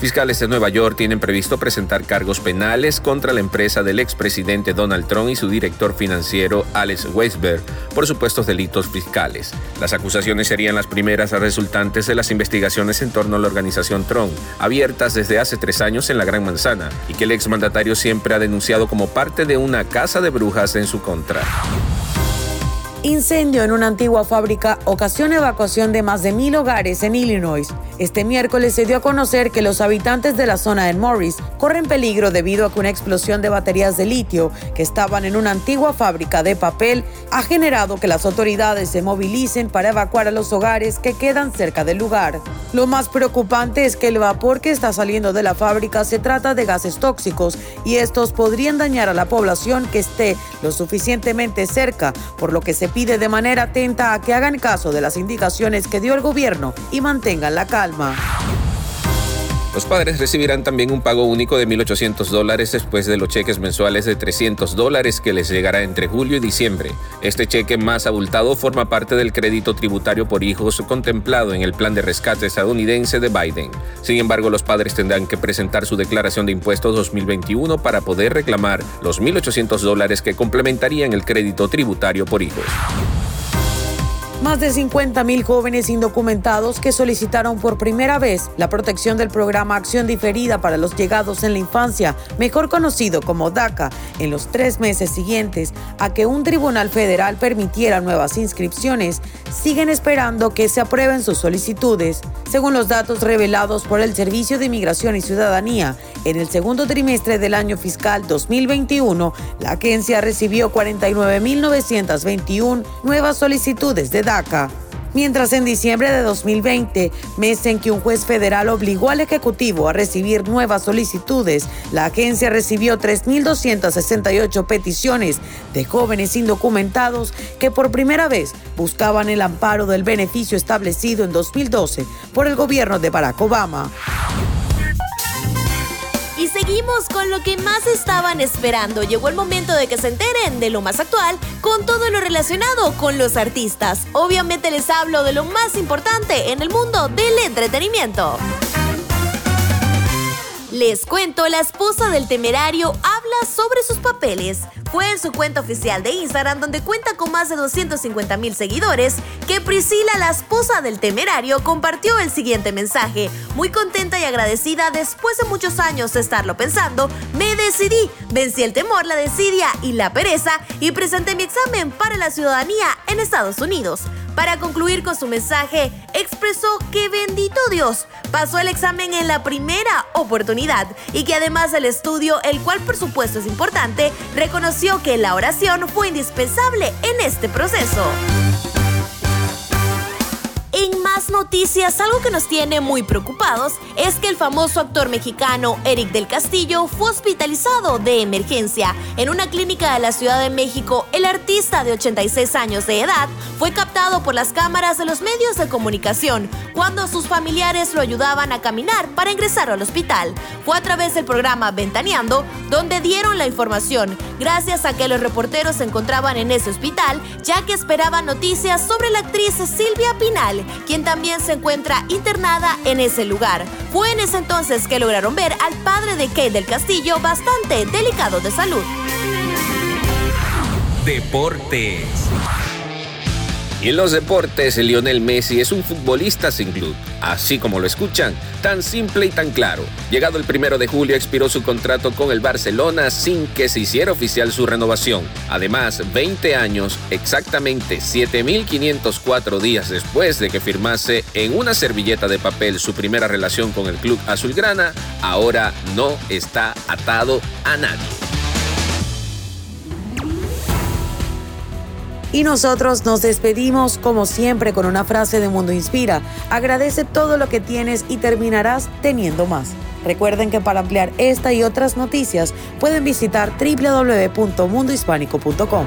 Fiscales de Nueva York tienen previsto presentar cargos penales contra la empresa del expresidente Donald Trump y su director financiero Alex Weisberg por supuestos delitos fiscales. Las acusaciones serían las primeras resultantes de las investigaciones en torno a la organización Trump, abiertas desde hace tres años en la Gran Manzana y que el exmandatario siempre ha denunciado como parte de una casa de brujas en su contra. Incendio en una antigua fábrica ocasiona evacuación de más de mil hogares en Illinois. Este miércoles se dio a conocer que los habitantes de la zona de Morris corren peligro debido a que una explosión de baterías de litio que estaban en una antigua fábrica de papel ha generado que las autoridades se movilicen para evacuar a los hogares que quedan cerca del lugar. Lo más preocupante es que el vapor que está saliendo de la fábrica se trata de gases tóxicos y estos podrían dañar a la población que esté lo suficientemente cerca, por lo que se pide de manera atenta a que hagan caso de las indicaciones que dio el gobierno y mantengan la calma. Los padres recibirán también un pago único de 1.800 dólares después de los cheques mensuales de 300 dólares que les llegará entre julio y diciembre. Este cheque más abultado forma parte del crédito tributario por hijos contemplado en el plan de rescate estadounidense de Biden. Sin embargo, los padres tendrán que presentar su declaración de impuestos 2021 para poder reclamar los 1.800 dólares que complementarían el crédito tributario por hijos. Más de 50.000 jóvenes indocumentados que solicitaron por primera vez la protección del programa Acción Diferida para los Llegados en la Infancia, mejor conocido como DACA, en los tres meses siguientes a que un tribunal federal permitiera nuevas inscripciones, siguen esperando que se aprueben sus solicitudes. Según los datos revelados por el Servicio de Inmigración y Ciudadanía, en el segundo trimestre del año fiscal 2021, la agencia recibió 49.921 nuevas solicitudes de Mientras en diciembre de 2020, mes en que un juez federal obligó al Ejecutivo a recibir nuevas solicitudes, la agencia recibió 3.268 peticiones de jóvenes indocumentados que por primera vez buscaban el amparo del beneficio establecido en 2012 por el gobierno de Barack Obama. Seguimos con lo que más estaban esperando. Llegó el momento de que se enteren de lo más actual con todo lo relacionado con los artistas. Obviamente les hablo de lo más importante en el mundo del entretenimiento. Les cuento, la esposa del temerario habla sobre sus papeles. Fue en su cuenta oficial de Instagram, donde cuenta con más de 250 mil seguidores, que Priscila, la esposa del temerario, compartió el siguiente mensaje. Muy contenta y agradecida después de muchos años de estarlo pensando, me decidí, vencí el temor, la desidia y la pereza y presenté mi examen para la ciudadanía en Estados Unidos. Para concluir con su mensaje, expresó que bendito Dios pasó el examen en la primera oportunidad y que además del estudio, el cual por supuesto es importante, reconoció que la oración fue indispensable en este proceso. Noticias, algo que nos tiene muy preocupados es que el famoso actor mexicano Eric del Castillo fue hospitalizado de emergencia. En una clínica de la Ciudad de México, el artista de 86 años de edad fue captado por las cámaras de los medios de comunicación cuando sus familiares lo ayudaban a caminar para ingresar al hospital. Fue a través del programa Ventaneando donde dieron la información, gracias a que los reporteros se encontraban en ese hospital, ya que esperaban noticias sobre la actriz Silvia Pinal, quien también se encuentra internada en ese lugar. Fue en ese entonces que lograron ver al padre de Kate del Castillo bastante delicado de salud. Deportes. Y en los deportes, Lionel Messi es un futbolista sin club. Así como lo escuchan, tan simple y tan claro. Llegado el primero de julio, expiró su contrato con el Barcelona sin que se hiciera oficial su renovación. Además, 20 años, exactamente 7.504 días después de que firmase en una servilleta de papel su primera relación con el club azulgrana, ahora no está atado a nadie. Y nosotros nos despedimos como siempre con una frase de Mundo Inspira. Agradece todo lo que tienes y terminarás teniendo más. Recuerden que para ampliar esta y otras noticias pueden visitar www.mundohispánico.com.